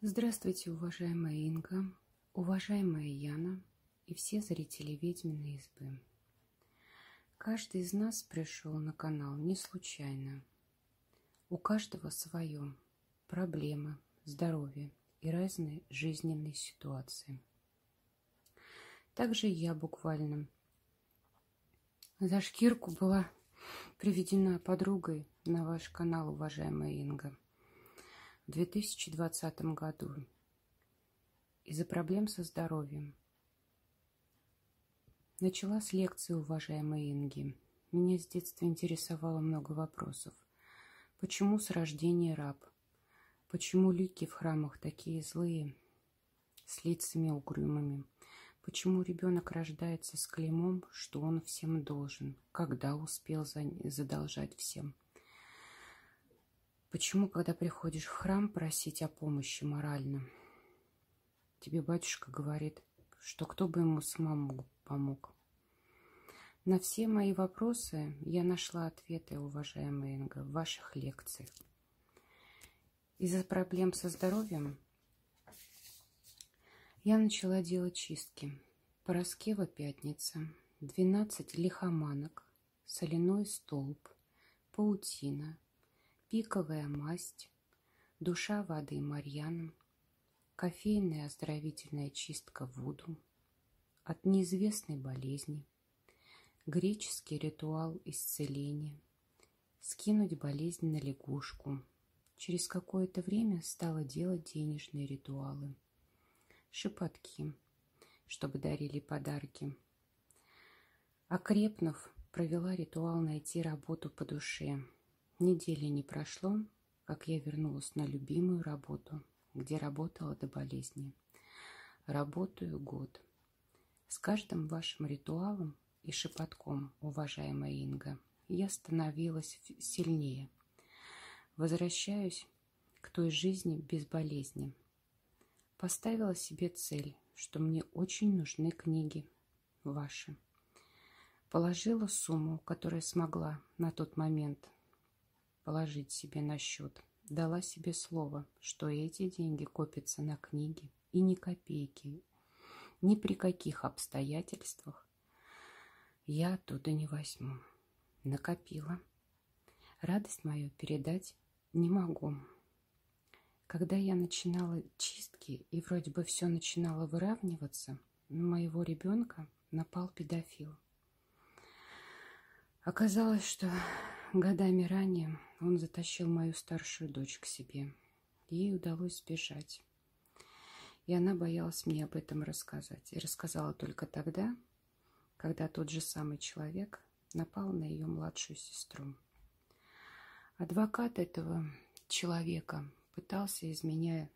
Здравствуйте, уважаемая Инга, уважаемая Яна и все зрители ведьминой избы. Каждый из нас пришел на канал не случайно. У каждого свое проблемы, здоровье и разные жизненные ситуации. Также я буквально за шкирку была приведена подругой на ваш канал, уважаемая Инга – 2020 году из-за проблем со здоровьем. Начала с лекции уважаемой Инги. Меня с детства интересовало много вопросов. Почему с рождения раб? Почему лики в храмах такие злые, с лицами угрюмыми? Почему ребенок рождается с клеймом, что он всем должен? Когда успел задолжать всем? Почему, когда приходишь в храм просить о помощи морально, тебе батюшка говорит, что кто бы ему самому помог? На все мои вопросы я нашла ответы, уважаемая Инга, в ваших лекциях. Из-за проблем со здоровьем я начала делать чистки. Пороскева пятница, 12 лихоманок, соляной столб, паутина – пиковая масть, душа воды Марьяна, кофейная оздоровительная чистка Вуду, от неизвестной болезни, греческий ритуал исцеления, скинуть болезнь на лягушку. Через какое-то время стала делать денежные ритуалы, шепотки, чтобы дарили подарки. Окрепнув, провела ритуал найти работу по душе – Недели не прошло, как я вернулась на любимую работу, где работала до болезни. Работаю год. С каждым вашим ритуалом и шепотком, уважаемая Инга, я становилась сильнее. Возвращаюсь к той жизни без болезни. Поставила себе цель, что мне очень нужны книги ваши. Положила сумму, которую смогла на тот момент – положить себе на счет. Дала себе слово, что эти деньги копятся на книги и ни копейки, ни при каких обстоятельствах я оттуда не возьму. Накопила. Радость мою передать не могу. Когда я начинала чистки и вроде бы все начинало выравниваться, на моего ребенка напал педофил. Оказалось, что годами ранее он затащил мою старшую дочь к себе. Ей удалось сбежать. И она боялась мне об этом рассказать. И рассказала только тогда, когда тот же самый человек напал на ее младшую сестру. Адвокат этого человека пытался из меня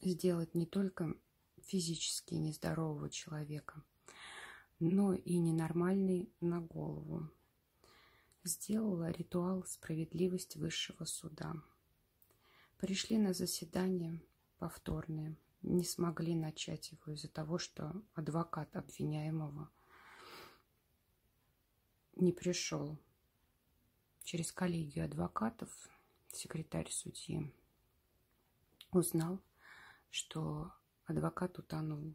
сделать не только физически нездорового человека, но и ненормальный на голову, сделала ритуал справедливость высшего суда. Пришли на заседание повторное, не смогли начать его из-за того, что адвокат обвиняемого не пришел. Через коллегию адвокатов секретарь судьи узнал, что адвокат утонул.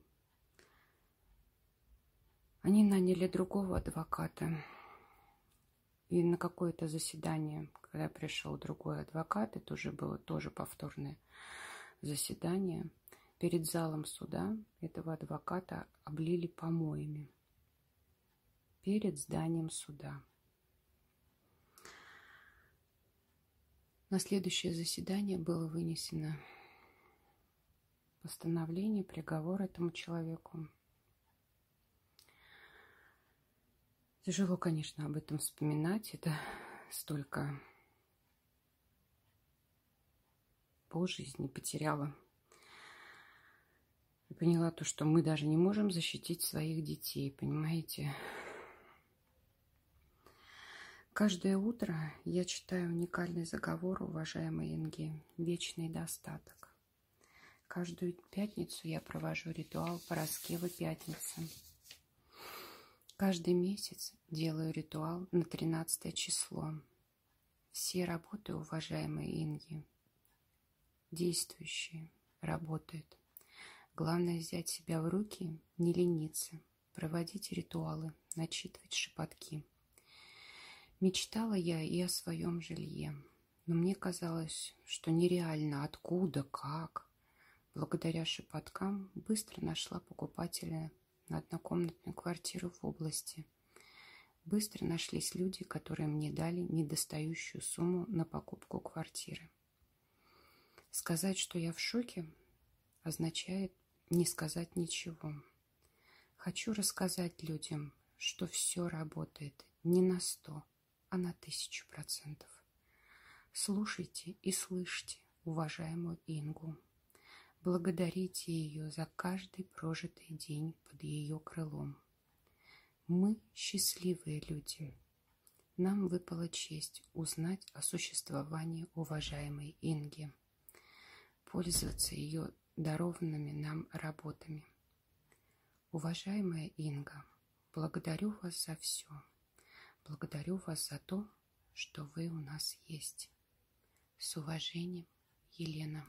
Они наняли другого адвоката, и на какое-то заседание, когда пришел другой адвокат, это уже было тоже повторное заседание, перед залом суда этого адвоката облили помоями. Перед зданием суда. На следующее заседание было вынесено постановление, приговор этому человеку Тяжело, конечно, об этом вспоминать. Это столько по жизни потеряла. И поняла то, что мы даже не можем защитить своих детей, понимаете? Каждое утро я читаю уникальный заговор, уважаемой Инги, «Вечный достаток». Каждую пятницу я провожу ритуал Пороскевы пятницы. Каждый месяц делаю ритуал на 13 число. Все работы, уважаемые Инги, действующие, работают. Главное взять себя в руки, не лениться, проводить ритуалы, начитывать шепотки. Мечтала я и о своем жилье, но мне казалось, что нереально, откуда, как. Благодаря шепоткам быстро нашла покупателя на однокомнатную квартиру в области. Быстро нашлись люди, которые мне дали недостающую сумму на покупку квартиры. Сказать, что я в шоке, означает не сказать ничего. Хочу рассказать людям, что все работает не на сто, а на тысячу процентов. Слушайте и слышьте уважаемую Ингу. Благодарите ее за каждый прожитый день под ее крылом. Мы счастливые люди. Нам выпала честь узнать о существовании уважаемой Инги, пользоваться ее дарованными нам работами. Уважаемая Инга, благодарю вас за все. Благодарю вас за то, что вы у нас есть. С уважением, Елена.